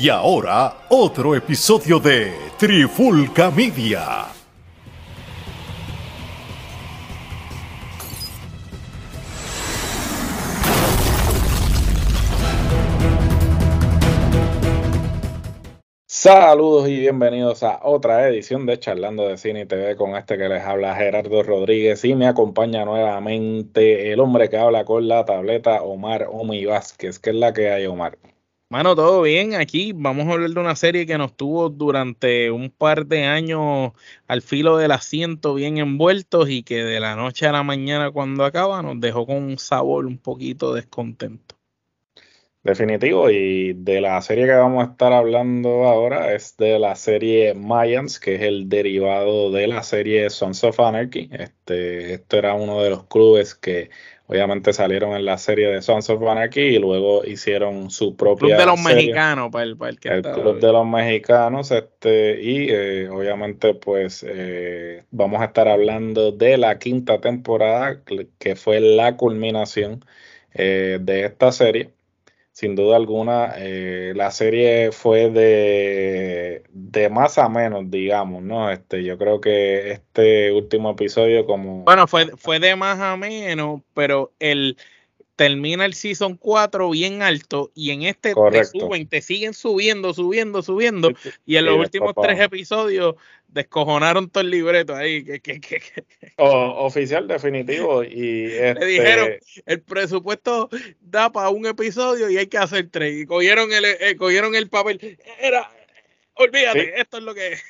Y ahora, otro episodio de Trifulca Media. Saludos y bienvenidos a otra edición de Charlando de Cine y TV con este que les habla Gerardo Rodríguez y me acompaña nuevamente el hombre que habla con la tableta Omar Omi Vázquez. ¿Qué es la que hay, Omar? Mano, todo bien. Aquí vamos a hablar de una serie que nos tuvo durante un par de años al filo del asiento, bien envueltos, y que de la noche a la mañana, cuando acaba, nos dejó con un sabor un poquito descontento. Definitivo, y de la serie que vamos a estar hablando ahora es de la serie Mayans, que es el derivado de la serie Sons of Anarchy. Este, esto era uno de los clubes que Obviamente salieron en la serie de Sons of Anarchy y luego hicieron su propia. Club de los mexicanos, para el, para el que El Club de los mexicanos, este, y eh, obviamente, pues eh, vamos a estar hablando de la quinta temporada, que fue la culminación eh, de esta serie sin duda alguna, eh, la serie fue de, de, más a menos, digamos, ¿no? Este, yo creo que este último episodio como... Bueno, fue, fue de más a menos, pero el termina el season 4 bien alto y en este te suben, te siguen subiendo, subiendo, subiendo y en los últimos tres episodios descojonaron todo el libreto ahí. oficial definitivo y le este dijeron el presupuesto da para un episodio y hay que hacer tres y cogieron el, eh, cogieron el papel. Era, olvídate, esto es lo que es.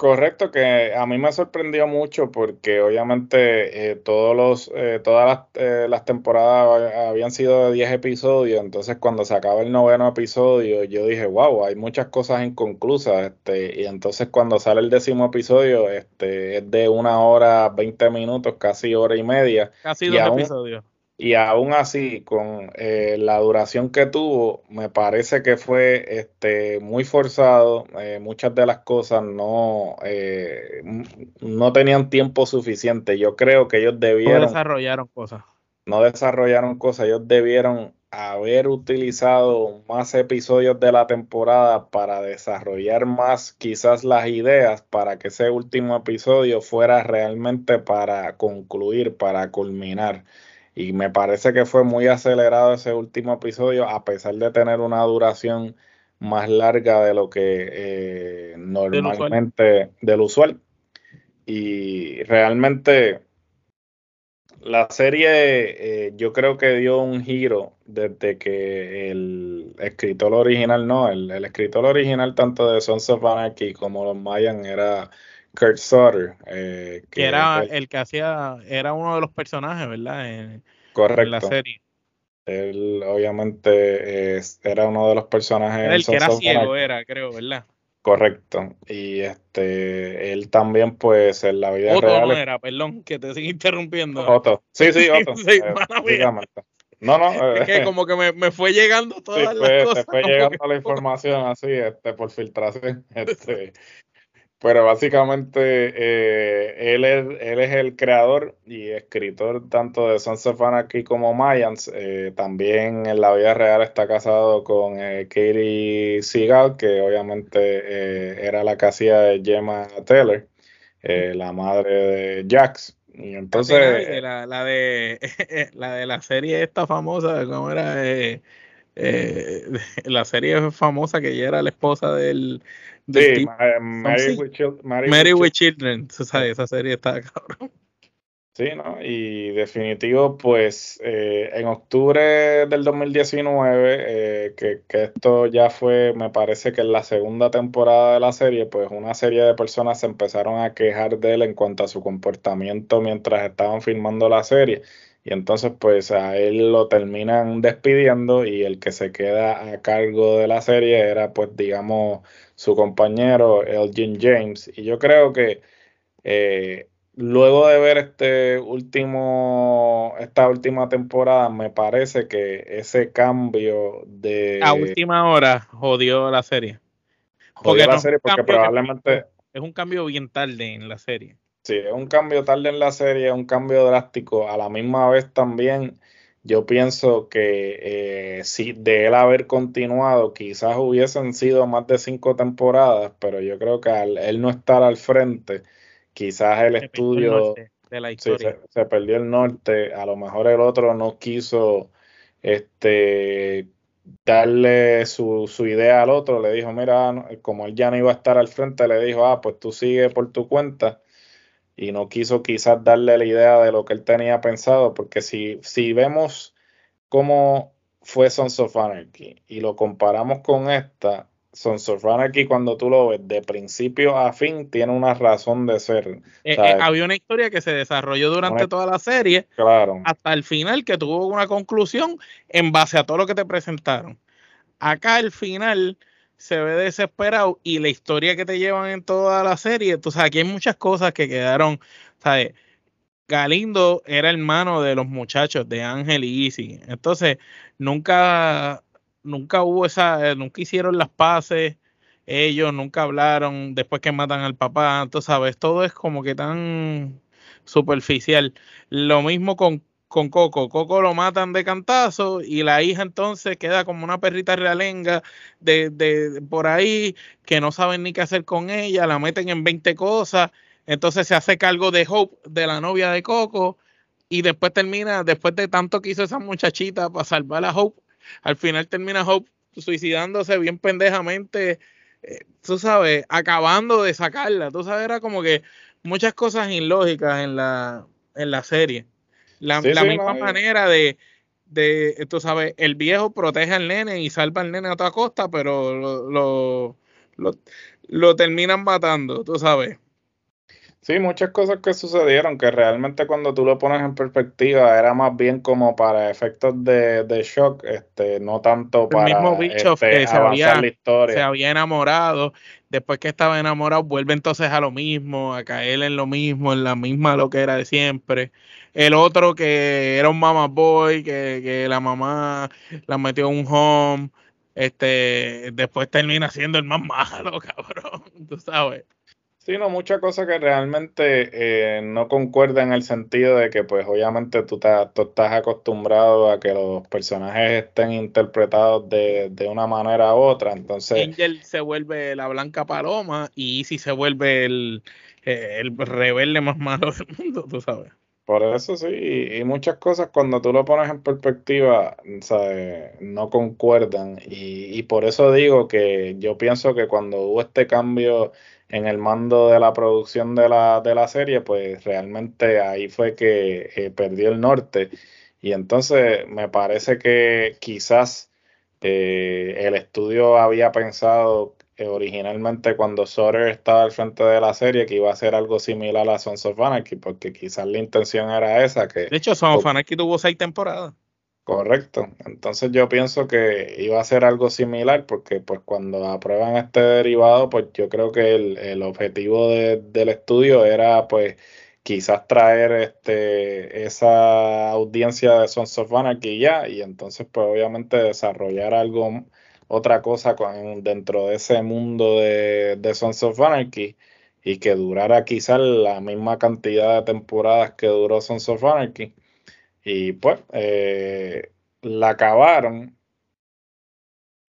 Correcto, que a mí me sorprendió mucho porque obviamente eh, todos los, eh, todas las, eh, las, temporadas habían sido de 10 episodios, entonces cuando se acaba el noveno episodio yo dije, wow, hay muchas cosas inconclusas, este, y entonces cuando sale el décimo episodio, este, es de una hora, 20 minutos, casi hora y media. Casi dos episodios. Y aún así, con eh, la duración que tuvo, me parece que fue este, muy forzado. Eh, muchas de las cosas no, eh, no tenían tiempo suficiente. Yo creo que ellos debieron... No desarrollaron cosas. No desarrollaron cosas. Ellos debieron haber utilizado más episodios de la temporada para desarrollar más quizás las ideas para que ese último episodio fuera realmente para concluir, para culminar. Y me parece que fue muy acelerado ese último episodio, a pesar de tener una duración más larga de lo que eh, normalmente del usual. Y realmente la serie eh, yo creo que dio un giro desde que el escritor original, no, el, escritor original tanto de Sons of Anarchy como los Mayan era Kurt Sutter. Eh, que, era el, que hacía, era uno de los personajes, ¿verdad? En, correcto. En la serie. Él obviamente era uno de los personajes. Era el que era ciego, era, creo, ¿verdad? Correcto. Y este, él también, pues, en la vida Otto real. no era, perdón, que te sigue interrumpiendo. Otto. Sí, sí, Otto. sí, eh, no, no. Es que eh, como que me, me fue llegando todas las cosas. Te fue llegando la información así, este, por filtración. Este, pero básicamente eh, él, es, él es el creador y escritor tanto de Sons of Anarchy como Mayans. Eh, también en la vida real está casado con eh, Katie Seagal, que obviamente era la casilla de Gemma Taylor, la madre de Jax. Y entonces. La, la, de, la de la serie esta famosa, ¿cómo era? la serie famosa que ella era la esposa del Sí, Mary, with, Children. esa serie está cabrón. Sí, ¿no? Y definitivo, pues eh, en octubre del 2019, eh, que, que, esto ya fue, me parece que en la segunda temporada de la serie, pues una serie de personas se empezaron a quejar de él en cuanto a su comportamiento mientras estaban filmando la serie. Y entonces, pues a él lo terminan despidiendo y el que se queda a cargo de la serie era, pues, digamos, su compañero Elgin James. Y yo creo que eh, luego de ver este último, esta última temporada, me parece que ese cambio de. A última hora jodió la serie. Jodió la serie porque probablemente. Es un cambio bien tarde en la serie. Sí, es un cambio tarde en la serie, es un cambio drástico. A la misma vez también yo pienso que eh, si de él haber continuado, quizás hubiesen sido más de cinco temporadas, pero yo creo que al él no estar al frente, quizás el estudio de la historia. se, perdió el norte, a lo mejor el otro no quiso este darle su, su, idea al otro, le dijo, mira, como él ya no iba a estar al frente, le dijo, ah, pues tú sigue por tu cuenta y no quiso quizás darle la idea de lo que él tenía pensado, porque si, si vemos cómo fue Sons of Anarchy y lo comparamos con esta, Sons of Anarchy cuando tú lo ves de principio a fin tiene una razón de ser. Eh, eh, había una historia que se desarrolló durante toda la serie claro. hasta el final que tuvo una conclusión en base a todo lo que te presentaron. Acá el final se ve desesperado y la historia que te llevan en toda la serie, sabes, aquí hay muchas cosas que quedaron, ¿sabes? Galindo era hermano de los muchachos de Ángel y Easy. Entonces, nunca, nunca hubo esa, nunca hicieron las paces, ellos nunca hablaron después que matan al papá, tú sabes, todo es como que tan superficial. Lo mismo con con Coco. Coco lo matan de cantazo y la hija entonces queda como una perrita realenga de, de, por ahí que no saben ni qué hacer con ella, la meten en 20 cosas, entonces se hace cargo de Hope, de la novia de Coco, y después termina, después de tanto que hizo esa muchachita para salvar a Hope, al final termina Hope suicidándose bien pendejamente, eh, tú sabes, acabando de sacarla, tú sabes, era como que muchas cosas ilógicas en la, en la serie. La, misma manera de, de, tú sabes, el viejo protege al nene y salva al nene a toda costa, pero lo, lo, lo, lo terminan matando, tú sabes. Sí, muchas cosas que sucedieron que realmente cuando tú lo pones en perspectiva era más bien como para efectos de, de shock, este, no tanto para el mismo bicho este, que se había, la historia. se había enamorado, después que estaba enamorado vuelve entonces a lo mismo, a caer en lo mismo, en la misma lo que era de siempre. El otro que era un mama boy, que, que la mamá la metió en un home, este, después termina siendo el más malo, cabrón, tú sabes. Sí, no, muchas cosas que realmente eh, no concuerdan en el sentido de que, pues, obviamente tú, estás acostumbrado a que los personajes estén interpretados de, una manera u otra, entonces... Angel se vuelve la blanca paloma y Easy se vuelve el, eh, el rebelde más malo del mundo, tú sabes. Por eso sí, y, muchas cosas cuando tú lo pones en perspectiva, ¿sabes? no concuerdan, y, y por eso digo que yo pienso que cuando hubo este cambio en el mando de la producción de la, de la serie, pues realmente ahí fue que eh, perdió el norte. Y entonces me parece que quizás eh, el estudio había pensado originalmente cuando Soder estaba al frente de la serie que iba a ser algo similar a Sons of Anarchy, porque quizás la intención era esa. que De hecho, Sons of Anarchy tuvo seis temporadas. Correcto. Entonces yo pienso que iba a ser algo similar porque pues cuando aprueban este derivado, pues yo creo que el, objetivo del estudio era pues quizás traer este esa audiencia de Sons of Anarchy ya y entonces pues obviamente desarrollar algo, otra cosa con, dentro de ese mundo de, de Sons of Anarchy y que durara quizás la misma cantidad de temporadas que duró Sons of Anarchy y pues eh, la acabaron.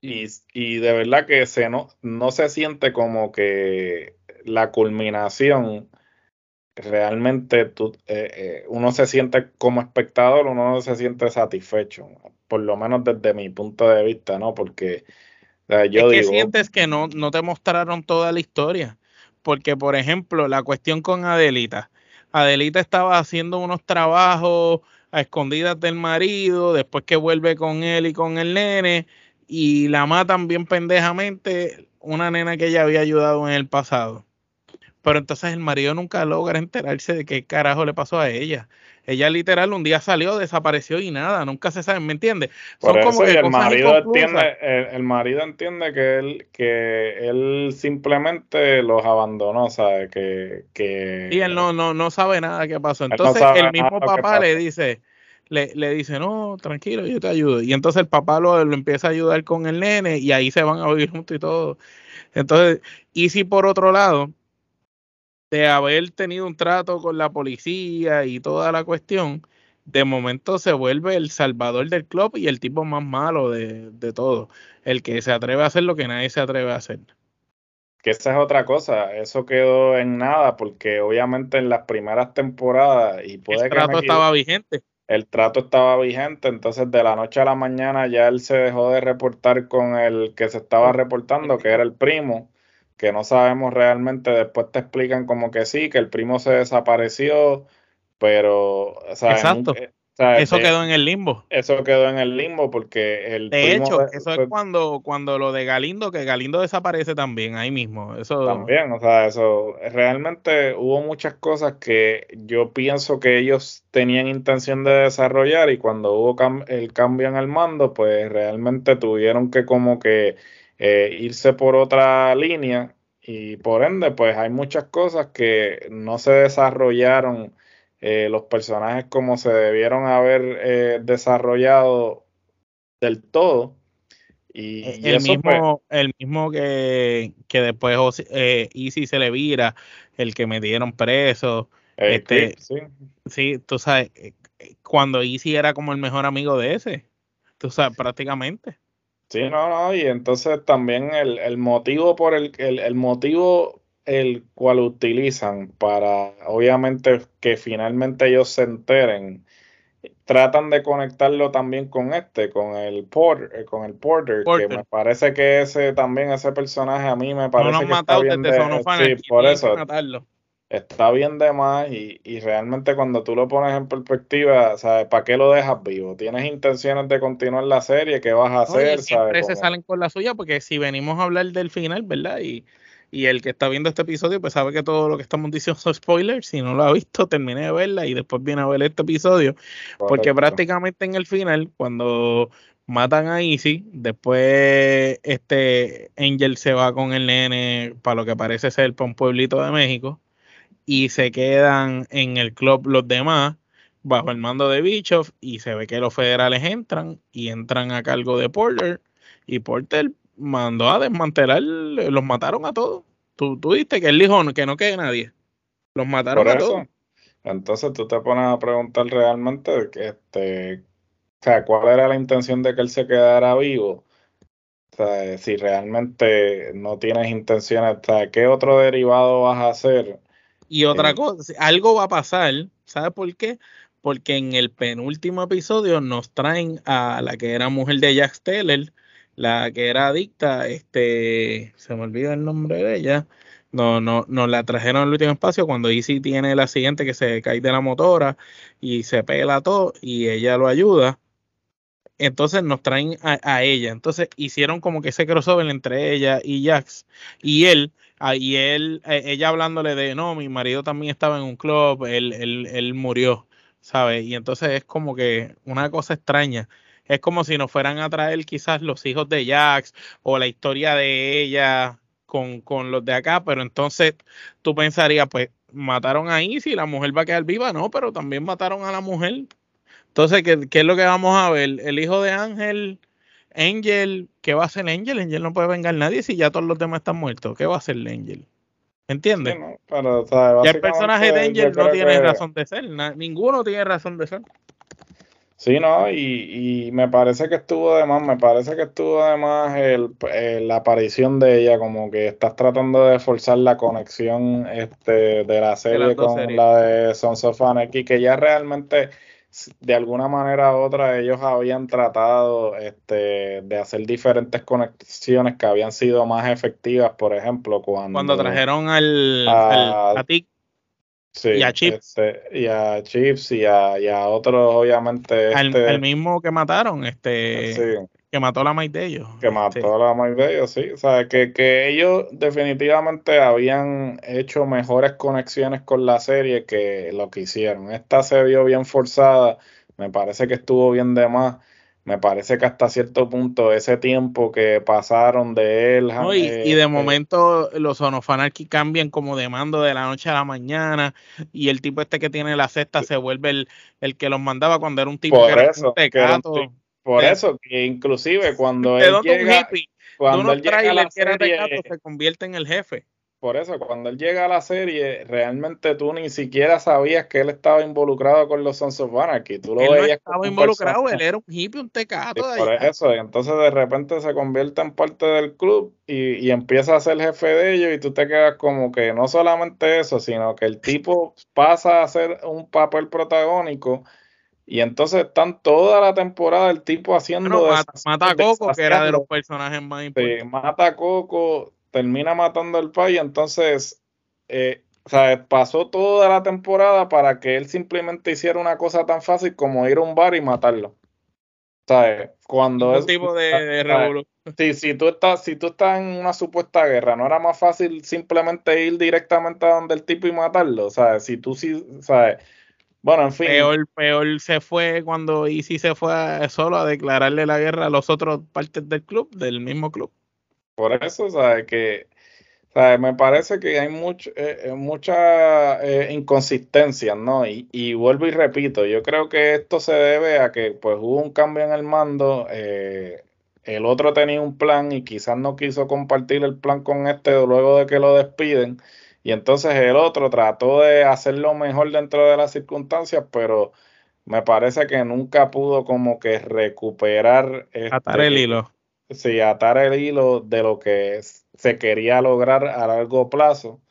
Y, de verdad que se no, no se siente como que la culminación realmente tú, eh, eh, uno se siente como espectador, uno no se siente satisfecho, por lo menos desde mi punto de vista, ¿no? Porque yo es que sientes que no, no te mostraron toda la historia, porque por ejemplo, la cuestión con Adelita, Adelita estaba haciendo unos trabajos a escondidas del marido, después que vuelve con él y con el nene, y la matan bien pendejamente una nena que ella había ayudado en el pasado. Pero entonces el marido nunca logra enterarse de qué carajo le pasó a ella. Ella literal un día salió, desapareció y nada, nunca se sabe, ¿me entiendes? Son como el marido entiende, el, marido entiende que él, que él simplemente los abandonó, ¿sabe? Que, que y él no, no, no sabe nada qué pasó. Entonces el mismo papá le dice, le, le, dice, no, tranquilo, yo te ayudo. Y entonces el papá lo, lo empieza a ayudar con el nene y ahí se van a vivir juntos y todo. Entonces, y si por otro lado, de haber tenido un trato con la policía y toda la cuestión, de momento se vuelve el salvador del club y el tipo más malo de, de todo. El que se atreve a hacer lo que nadie se atreve a hacer. Que esa es otra cosa, eso quedó en nada, porque obviamente en las primeras temporadas y puede el trato estaba vigente. El trato estaba vigente, entonces de la noche a la mañana ya él se dejó de reportar con el que se estaba reportando, que era el primo, que no sabemos realmente, después te explican como que sí, que el primo se desapareció, pero o sea, Exacto. Eh, eso quedó en el limbo. Eso quedó en el limbo porque el. De hecho, eso es cuando, cuando lo de Galindo, que Galindo desaparece también ahí mismo. Eso... También, o sea, eso. Realmente hubo muchas cosas que yo pienso que ellos tenían intención de desarrollar y cuando hubo el cambio en el mando, pues realmente tuvieron que como que eh, irse por otra línea y por ende, pues hay muchas cosas que no se desarrollaron eh, los personajes como se debieron haber eh, desarrollado del todo. Y, e, el, mismo, el mismo que, que después eh, Easy se le vira, el que me dieron preso. este, sí. sí, tú sabes, eh, cuando Easy era como el mejor amigo de ese, tú sabes, prácticamente. Sí, no, no, y entonces también el, el motivo por el, el, el motivo el cual utilizan para, obviamente, que finalmente ellos se enteren, tratan de conectarlo también con este, con el Porter, eh, con el Porter, que me parece que ese también, ese personaje a mí me parece que está bien de, sí, por eso, está bien de más y, y, realmente cuando tú lo pones en perspectiva, ¿sabes? ¿Para qué lo dejas vivo? ¿Tienes intenciones de continuar la serie? ¿Qué vas a hacer? siempre se salen con la suya porque si venimos a hablar del final, ¿verdad? Y y el que está viendo este episodio, pues sabe que todo lo que estamos diciendo son spoilers. Si no lo ha visto, termine de verla y después viene a ver este episodio. Porque prácticamente en el final, cuando matan a Easy, después este Angel se va con el nene para lo que parece ser para un pueblito de México. Y se quedan en el club los demás bajo el mando de Bischoff y se ve que los federales entran y entran a cargo de Porter y Porter mandó a desmantelar, los mataron a todos. Tú, tú que él dijo que no quede nadie. Los mataron a todos. Entonces tú te pones a preguntar realmente que este, o sea, cuál era la intención de que él se quedara vivo. O sea, si realmente no tienes intenciones, o sea, ¿qué otro derivado vas a hacer? Y otra cosa, algo va a pasar, ¿sabes por qué? Porque en el penúltimo episodio nos traen a la que era mujer de Jack Steller, la que era adicta, este, se me olvida el nombre de ella, no, no, nos la trajeron al último espacio cuando Easy tiene el accidente que se cae de la motora y se pela todo y ella lo ayuda. Entonces nos traen a, ella. Entonces hicieron como que ese crossover entre ella y Jax. Y él, y él, e, ella hablándole de no, mi marido también estaba en un club, él, él, él murió, ¿sabes? Y entonces es como que una cosa extraña es como si nos fueran a traer quizás los hijos de Jax o la historia de ella con, los de acá, pero entonces tú pensarías, pues mataron a Izzy, la mujer va a quedar viva, no, pero también mataron a la mujer. Entonces, ¿qué, ¿qué, es lo que vamos a ver? El hijo de Ángel, Angel, ¿qué va a hacer Angel? Angel no puede vengar a nadie si ya todos los demás están muertos. ¿Qué va a hacer Angel? ¿Entiendes? ya el personaje de Angel no tiene razón de ser, ninguno tiene razón de ser. Sí, no, y, y, me parece que estuvo de más, me parece que estuvo de más el, la aparición de ella, como que estás tratando de forzar la conexión este, de la serie con la de Sons of Anarchy, que ya realmente, de alguna manera u otra, ellos habían tratado este, de hacer diferentes conexiones que habían sido más efectivas, por ejemplo, cuando... Cuando trajeron al, a, a y a Chips. Este, y a Chips y a, otros, obviamente. Al, este, el mismo que mataron, este. Que mató a la de ellos. Que mató a la maíz de ellos, sí. O sea, que, que ellos definitivamente habían hecho mejores conexiones con la serie que lo que hicieron. Esta se vio bien forzada. Me parece que estuvo bien de más me parece que hasta cierto punto ese tiempo que pasaron de él. y, y, de eh, momento los sonofanarchy cambian como de mando de la noche a la mañana y el tipo este que tiene la cesta se vuelve el, que los mandaba cuando era un tipo que era un tecato. Por eso, que inclusive cuando él llega... cuando él llega a la serie, se convierte en el jefe. por eso, cuando él llega a la serie, realmente tú ni siquiera sabías que él estaba involucrado con los Sons of Anarchy. Tú lo él veías no estaba involucrado, él era un hippie, un tecato. por eso, entonces de repente se convierte en parte del club y, y, empieza a ser jefe de ellos y tú te quedas como que no solamente eso, sino que el tipo pasa a ser un papel protagónico y entonces están toda la temporada el tipo haciendo... mata, a Coco, que era de los personajes más importantes. Sí, mata a Coco termina matando al país, entonces, eh, o sea, pasó toda la temporada para que él simplemente hiciera una cosa tan fácil como ir a un bar y matarlo. ¿Sabes? Cuando es tipo de, revolución. Sí, si tú estás, si tú estás en una supuesta guerra, no era más fácil simplemente ir directamente a donde el tipo y matarlo. ¿Sabes? Si tú sí, ¿sabes? Bueno, en fin. Peor, peor se fue cuando Easy se fue solo a declararle la guerra a los otros partes del club, del mismo club. Por eso, ¿sabes? Que me parece que hay mucho, eh, eh mucha eh, inconsistencia, ¿no? Y, y, vuelvo y repito, yo creo que esto se debe a que pues hubo un cambio en el mando, eh, el otro tenía un plan y quizás no quiso compartir el plan con este luego de que lo despiden, y entonces el otro trató de hacerlo mejor dentro de las circunstancias, pero me parece que nunca pudo como que recuperar... Atar el este, hilo sí, atar el hilo de lo que se quería lograr a largo plazo.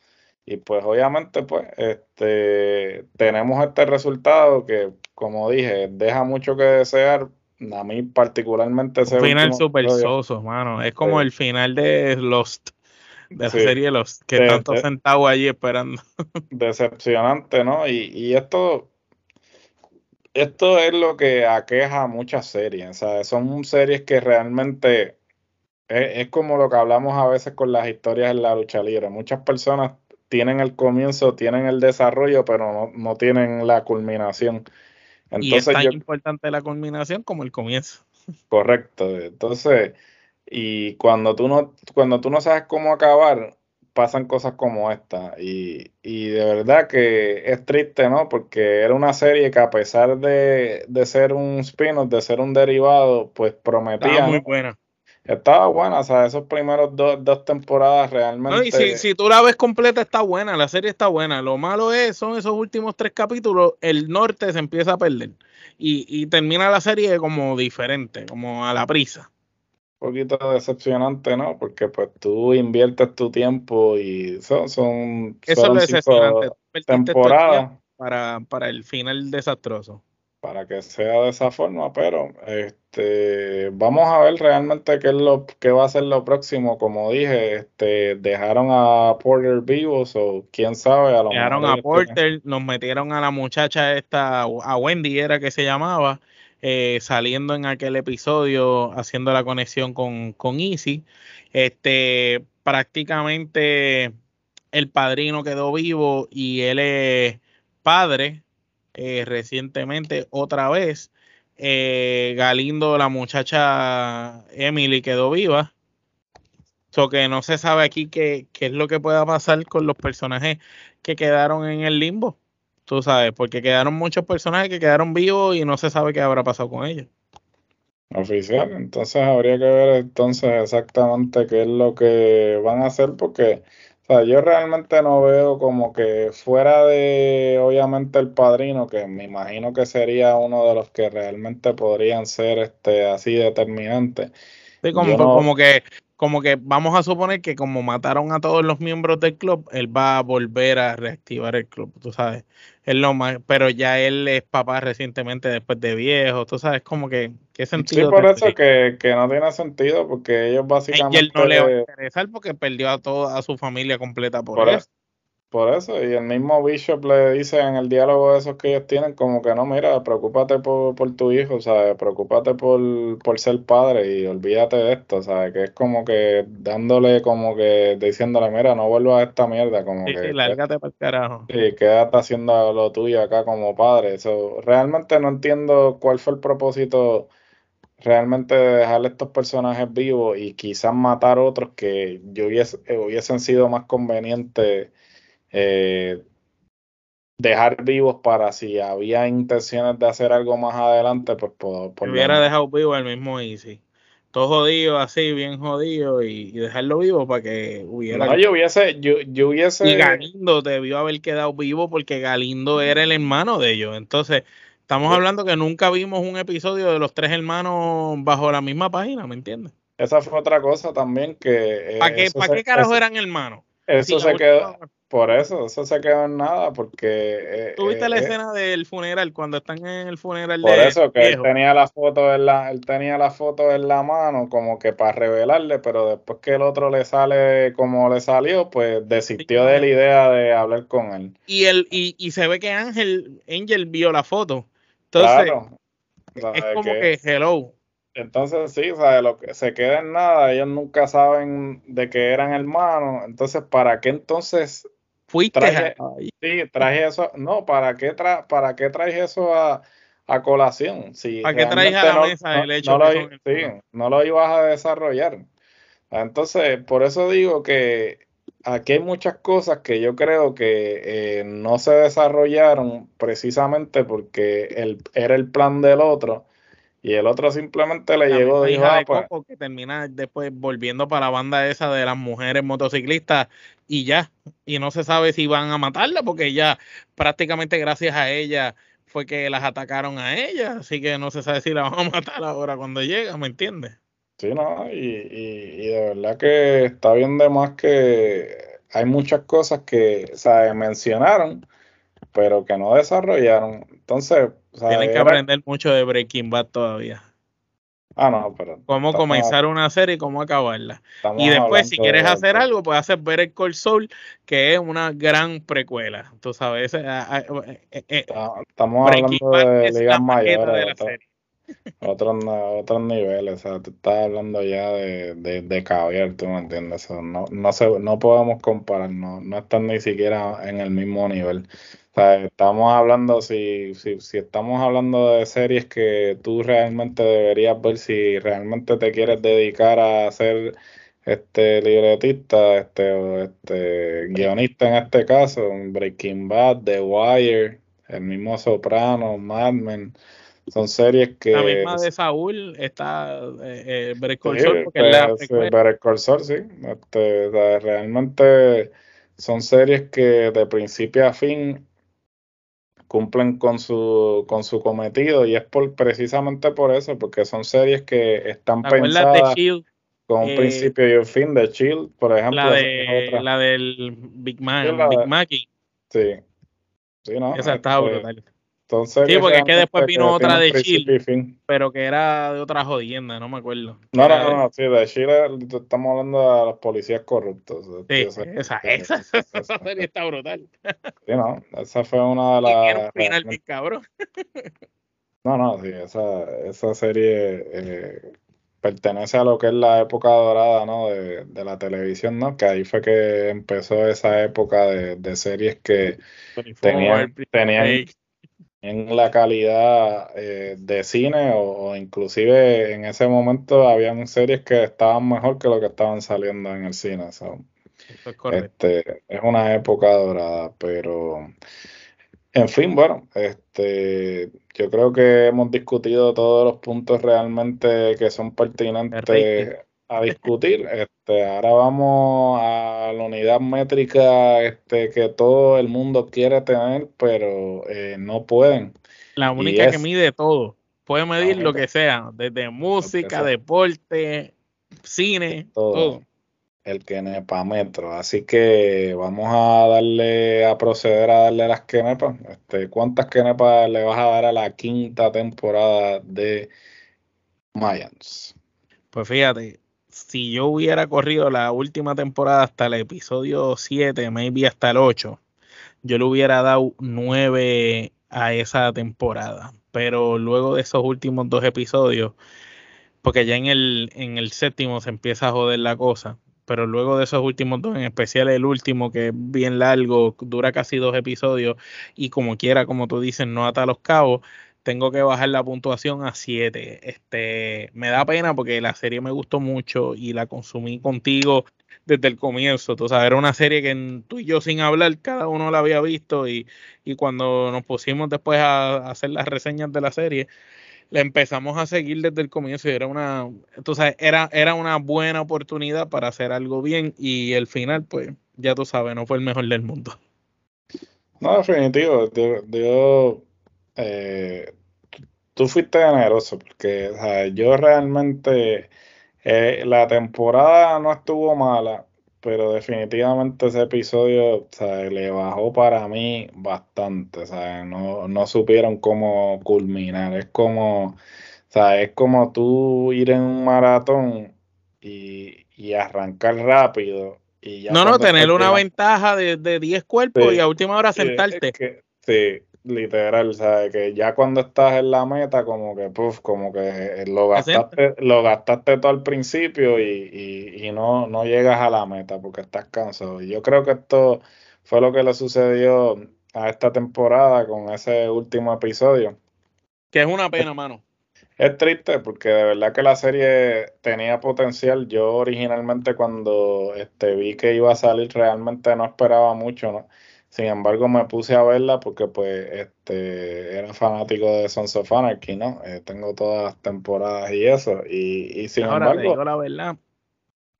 Y pues obviamente, pues, este, tenemos este resultado que, como dije, deja mucho que desear. A mí particularmente ese final súper soso, mano. Es como el final de Lost, de la serie Lost, que tanto sentado allí esperando. Decepcionante, ¿no? Y, y esto, esto es lo que aqueja a muchas series. ¿sabes? Son series que realmente es, como lo que hablamos a veces con las historias en la lucha libre. Muchas personas tienen el comienzo, tienen el desarrollo, pero no, tienen la culminación. Entonces, y es tan importante la culminación como el comienzo. Correcto. Entonces, y cuando tú no, cuando tú no sabes cómo acabar, pasan cosas como esta. Y, y, de verdad que es triste, ¿no? Porque era una serie que a pesar de, de ser un spin-off, de ser un derivado, pues prometía. Estaba muy buena. Estaba buena, o sea, esos primeros dos, dos temporadas realmente. No, y si, si, tú la ves completa, está buena, la serie está buena. Lo malo es, son esos últimos tres capítulos, el norte se empieza a perder. Y, y termina la serie como diferente, como a la prisa poquito decepcionante, ¿no? Porque pues tú inviertes tu tiempo y son, son, Eso es decepcionante. temporadas para, para el final desastroso. Para que sea de esa forma, pero este vamos a ver realmente qué es lo que va a ser lo próximo. Como dije, este dejaron a Porter vivo, o quién sabe, a lo Dejaron a Porter, nos metieron a la muchacha esta, a Wendy era que se llamaba, eh, saliendo en aquel episodio, haciendo la conexión con, con Easy. Este, prácticamente el padrino quedó vivo y él es padre eh, recientemente otra vez. Eh, Galindo, la muchacha Emily quedó viva. So que no se sabe aquí qué, qué es lo que pueda pasar con los personajes que quedaron en el limbo. Tú sabes, porque quedaron muchos personajes que quedaron vivos y no se sabe qué habrá pasado con ellos. Oficial, entonces habría que ver entonces exactamente qué es lo que van a hacer porque o sea, yo realmente no veo como que fuera de obviamente el padrino, que me imagino que sería uno de los que realmente podrían ser este así determinantes. Sí, como, como que como que vamos a suponer que como mataron a todos los miembros del club, él va a volver a reactivar el club, tú sabes. Él lo más, pero ya él es papá recientemente después de viejo, tú sabes, como que, ¿qué sentido? Sí, por eso que, que, no tiene sentido, porque ellos básicamente... Y él no le va a interesar porque perdió a toda su familia completa por, eso. Por eso, y el mismo Bishop le dice en el diálogo de esos que ellos tienen, como que no, mira, preocúpate por, por tu hijo, ¿sabes? Preocúpate por, por ser padre y olvídate de esto, ¿sabes? Que es como que dándole, como que diciéndole, mira, no vuelvas a esta mierda, como sí, que. Sí, lárgate para el carajo. Sí, quédate haciendo lo tuyo acá como padre. Eso, realmente no entiendo cuál fue el propósito realmente de dejar estos personajes vivos y quizás matar otros que yo hubiese, hubiesen sido más convenientes eh, dejar vivos para si había intenciones de hacer algo más adelante, pues por, hubiera dejado vivo el mismo Easy. todo jodido así, bien jodido, y, dejarlo vivo para que hubiera. No, yo hubiese, yo, yo hubiese. Y Galindo debió haber quedado vivo porque Galindo era el hermano de ellos. Entonces, estamos hablando que nunca vimos un episodio de los tres hermanos bajo la misma página, ¿me entiendes? Esa fue otra cosa también que. Eh, ¿Para qué, ¿para qué carajo eran hermanos? Eso se quedó. Por eso, eso se quedó en nada, porque... Eh, ¿Tuviste la eh, escena del funeral, cuando están en el funeral por eso, que él tenía, la foto en la, él tenía la foto en la mano como que para revelarle, pero después que el otro le sale como le salió, pues desistió de la idea de hablar con él. Y, el, y, y se ve que Ángel, Angel vio la foto. Entonces, es como que, hello. Entonces sí, o sea, lo que se queda en nada, ellos nunca saben de que eran hermanos, entonces ¿para qué entonces Fuiste traje, Sí, traje eso. No, ¿para qué, tra ¿para qué traes eso a, a colación? Si ¿Para qué traes a la mesa el hecho no, lo, sí, no lo ibas a desarrollar? Entonces, por eso digo que aquí hay muchas cosas que yo creo que eh, no se desarrollaron precisamente porque el, era el plan del otro y el otro simplemente le llegó y dijo, ah, pues que termina después volviendo para la banda esa de las mujeres motociclistas y ya. Y no se sabe si van a matarla porque ya prácticamente gracias a ella fue que las atacaron a ella. Así que no se sabe si la van a matar ahora cuando llega, ¿me entiendes? Sí, no, y, y, y de verdad que está bien de más que hay muchas cosas que se mencionaron, pero que no desarrollaron. Entonces, tienen que aprender mucho de Breaking Bad todavía. Ah, no, pero. Cómo comenzar una serie y cómo acabarla. Y después, si quieres hacer algo, puedes hacer Better Call Soul, que es una gran precuela. Tú sabes, eh, eh, eh, estamos hablando de ligas mayores. Otros, otros niveles, o sea, tú estás hablando ya de, de, de caviar, tú me entiendes, no, no, se, no podemos comparar, no, no están ni siquiera en el mismo nivel. Sea, estamos hablando, si, si, si estamos hablando de series que tú realmente deberías ver si realmente te quieres dedicar a ser este libretista, este, o este guionista en este caso, Breaking Bad, The Wire, el mismo Soprano, Mad Men, son series que... La misma de Saúl está eh, eh porque es la pues, sí. Este, realmente son series que de principio a fin cumplen con su, con su cometido y es por precisamente por eso, porque son series que están pensadas con un eh, principio y un fin de Chill, por ejemplo. La, de, la del Big Man, Big Mackey. Sí. sí no, Esa está este, brutal sí, porque es que después vino otra de Chile, pero que era de otra jodienda, no me acuerdo. No, no, no, sí, de Chile estamos hablando de los policías corruptos. Sí, esa, esa, esa, serie está brutal. Sí, no, esa fue una de las... Era un final bien cabrón. No, no, sí, esa, esa serie eh, pertenece a lo que es la época dorada, ¿no? De, de, la televisión, ¿no? Que ahí fue que empezó esa época de, de series que tenían, tenían, en la calidad eh, de cine o, inclusive en ese momento habían series que estaban mejor que lo que estaban saliendo en el cine. es, este, es una época dorada, pero en fin, bueno, este, yo creo que hemos discutido todos los puntos realmente que son pertinentes a discutir. Este, ahora vamos a la unidad métrica este, que todo el mundo quiere tener, pero eh, no pueden. La única que mide todo. Puede medir lo que sea, desde música, deporte, cine, todo. El metro Así que vamos a darle, a proceder a darle las kenepas. Este, ¿Cuántas kenepas le vas a dar a la quinta temporada de Mayans? Pues fíjate, si yo hubiera corrido la última temporada hasta el episodio 7, maybe hasta el 8, yo le hubiera dado 9 a esa temporada. Pero luego de esos últimos dos episodios, porque ya en el, en el séptimo se empieza a joder la cosa, pero luego de esos últimos dos, en especial el último, que es bien largo, dura casi dos episodios, y como quiera, como tú dices, no ata los cabos, tengo que bajar la puntuación a 7. Este, me da pena porque la serie me gustó mucho y la consumí contigo desde el comienzo. Tú sabes, era una serie que tú y yo sin hablar, cada uno la había visto y, y cuando nos pusimos después a, hacer las reseñas de la serie, le empezamos a seguir desde el comienzo y era una, tú sabes, era, era una buena oportunidad para hacer algo bien y el final, pues, ya tú sabes, no fue el mejor del mundo. No, definitivo, yo, eh, tú fuiste generoso porque yo realmente eh, la temporada no estuvo mala, pero definitivamente ese episodio le bajó para mí bastante, No, no supieron cómo culminar, es como, es como tú ir en un maratón y, y arrancar rápido. Y no, no, tener una ventaja de, de 10 cuerpos y a última hora sentarte. sí, literal, ¿sabes? Que ya cuando estás en la meta, como que, puff, como que lo gastaste, lo gastaste todo al principio y, y, no, no llegas a la meta porque estás cansado. Y yo creo que esto fue lo que le sucedió a esta temporada con ese último episodio. Que es una pena, mano. Es triste porque de verdad que la serie tenía potencial. Yo originalmente cuando este, vi que iba a salir realmente no esperaba mucho, ¿no? Sin embargo, me puse a verla porque pues este era fanático de Sons of Anarchy, ¿no? Eh, tengo todas las temporadas y eso. Y, y sin Ahora, embargo... la verdad,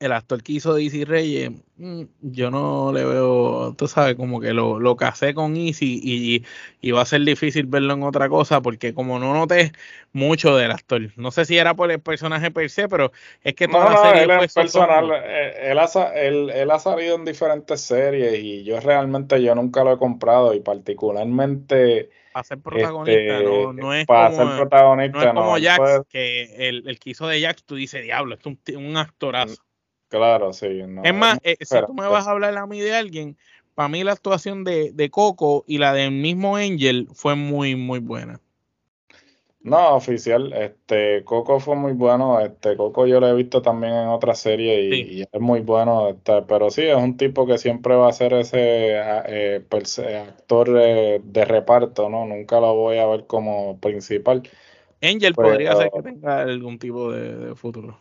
el actor que hizo Easy Reyes, mm, yo no le veo, tú sabes, como que lo, lo casé con Easy y, y, va a ser difícil verlo en otra cosa porque como no noté mucho del actor, no sé si era por el personaje per se, pero es que toda la serie él es personal, eh, él, ha, él, ha salido en diferentes series y yo realmente yo nunca lo he comprado y particularmente... Para ser protagonista, este, no, es para como, ser protagonista, no es como Jax, que el, el que hizo de Jax, tú dices, diablo, es un, un actorazo. Claro, sí. es más, eh, si tú me vas a hablar a mí de alguien, para mí la actuación de, de, Coco y la del mismo Angel fue muy, muy buena. No, oficial, este Coco fue muy bueno, este Coco yo lo he visto también en otra serie y, es muy bueno, este, pero sí, es un tipo que siempre va a ser ese eh, actor de reparto, ¿no? Nunca lo voy a ver como principal. Angel podría ser que tenga algún tipo de futuro.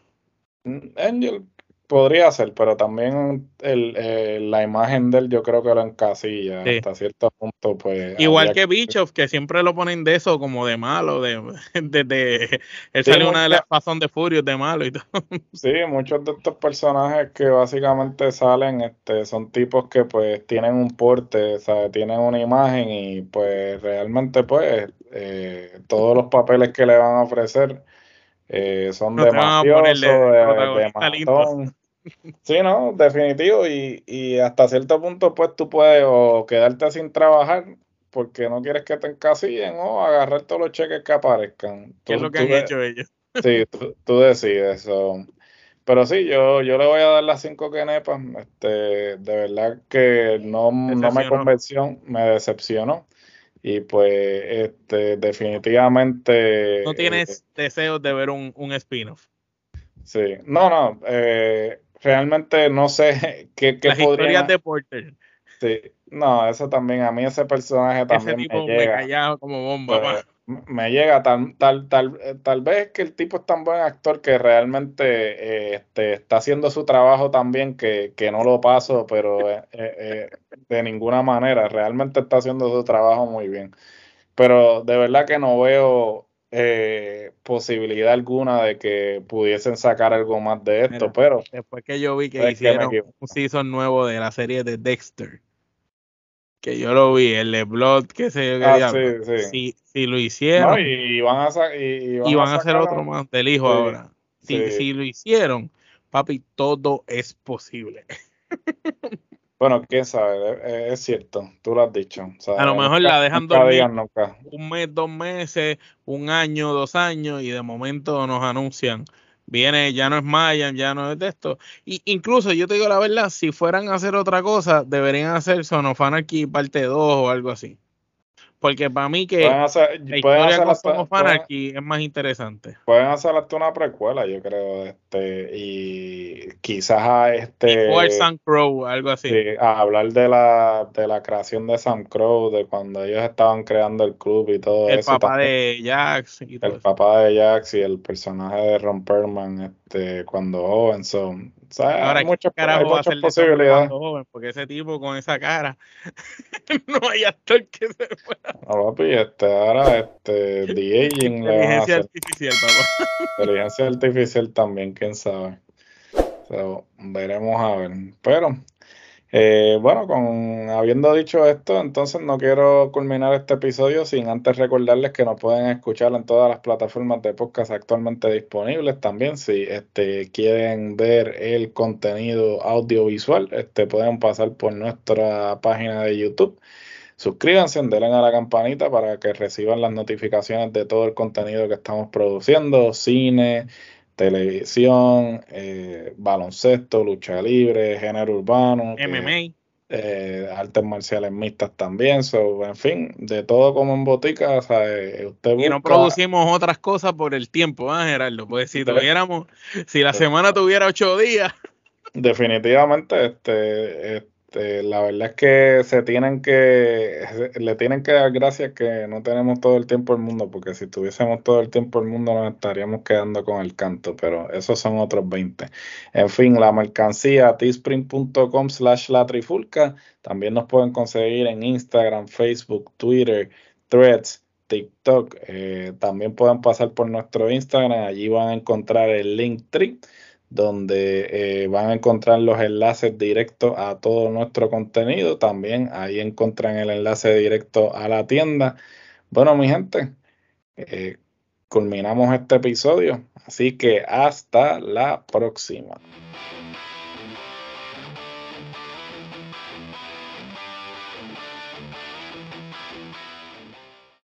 Angel Podría ser, pero también el, eh, la imagen de él yo creo que lo encasilla hasta cierto punto. pues Igual que Bischoff, que siempre lo ponen de eso como de malo, de, de, él sale una de las pasos de Furious de malo y todo. Sí, muchos de estos personajes que básicamente salen este, son tipos que pues tienen un porte, o tienen una imagen y pues realmente pues eh, todos los papeles que le van a ofrecer eh, son de mafioso, de, de Sí, no, definitivo. Y, y hasta cierto punto, pues tú puedes o quedarte sin trabajar porque no quieres que te encasillen o agarrar todos los cheques que aparezcan. ¿Qué es lo que han hecho ellos? Sí, tú, decides. eso. Pero sí, yo, yo le voy a dar las cinco quenepas. Este, de verdad que no, no me convenció, me decepcionó. Y pues, este, definitivamente. ¿No tienes eh, deseos de ver un, un spin-off? Sí, no, no. Eh, realmente no sé qué, qué Las historias de Porter. Sí, no, eso también, a mí ese personaje también ese tipo me llega. callado como bomba. Pues, me llega tal, tal, tal, tal vez que el tipo es tan buen actor que realmente eh, este, está haciendo su trabajo tan bien que, que no lo paso, pero eh, eh, de ninguna manera, realmente está haciendo su trabajo muy bien. Pero de verdad que no veo eh, posibilidad alguna de que pudiesen sacar algo más de esto, pero después que yo vi que hicieron un season nuevo de la serie de Dexter, que yo lo vi, el de Blood, que se ah, Si, si, lo hicieron, y, van a, y, van, a, hacer otro más del hijo ahora. Si, si lo hicieron, papi, todo es posible. Bueno, quién sabe, es cierto, tú lo has dicho. a lo mejor la dejan dormir un mes, dos meses, un año, dos años y de momento nos anuncian, viene, ya no es Maya, ya no es de esto. Y incluso yo te digo la verdad, si fueran a hacer otra cosa, deberían hacer Sonofan aquí parte 2 o algo así. Porque para mí que hacer, la historia con aquí es más interesante. Pueden hacer hasta una precuela, yo creo, este, y quizás a este... O el Sam Crow, algo así. a hablar de la, de la creación de Sam Crow, de cuando ellos estaban creando el club y todo el eso. Papá de Jax el papá de Jax y el personaje de Ron Perlman, este, cuando joven, son Ahora, hay muchas, posibilidades. porque ese tipo con esa cara, no hay actor que se pueda. No, papi, este, ahora, este, The Aging. Inteligencia artificial, papá. Inteligencia artificial también, quién sabe. veremos a ver. Pero eh, bueno, con habiendo dicho esto, entonces no quiero culminar este episodio sin antes recordarles que nos pueden escuchar en todas las plataformas de podcast actualmente disponibles. También, si este, quieren ver el contenido audiovisual, este, pueden pasar por nuestra página de YouTube. Suscríbanse, denle a la campanita para que reciban las notificaciones de todo el contenido que estamos produciendo, cine, televisión, eh, baloncesto, lucha libre, género urbano, MMA. Eh, artes marciales mixtas también, so, en fin, de todo como en botica, o sea, eh, usted Y no producimos otras cosas por el tiempo, ¿ah, Gerardo? Pues si tuviéramos, si la semana tuviera ocho días. Definitivamente, este, este, la verdad es que se tienen que, le tienen que dar gracias que no tenemos todo el tiempo el mundo, porque si tuviésemos todo el tiempo el mundo nos estaríamos quedando con el canto, pero esos son otros 20. En fin, la mercancía teespring.com slash la trifulca, también nos pueden conseguir en Instagram, Facebook, Twitter, Threads, TikTok, eh, también pueden pasar por nuestro Instagram, allí van a encontrar el link tree donde eh, van a encontrar los enlaces directos a todo nuestro contenido. También ahí encuentran el enlace directo a la tienda. Bueno, mi gente, eh, culminamos este episodio, así que hasta la próxima.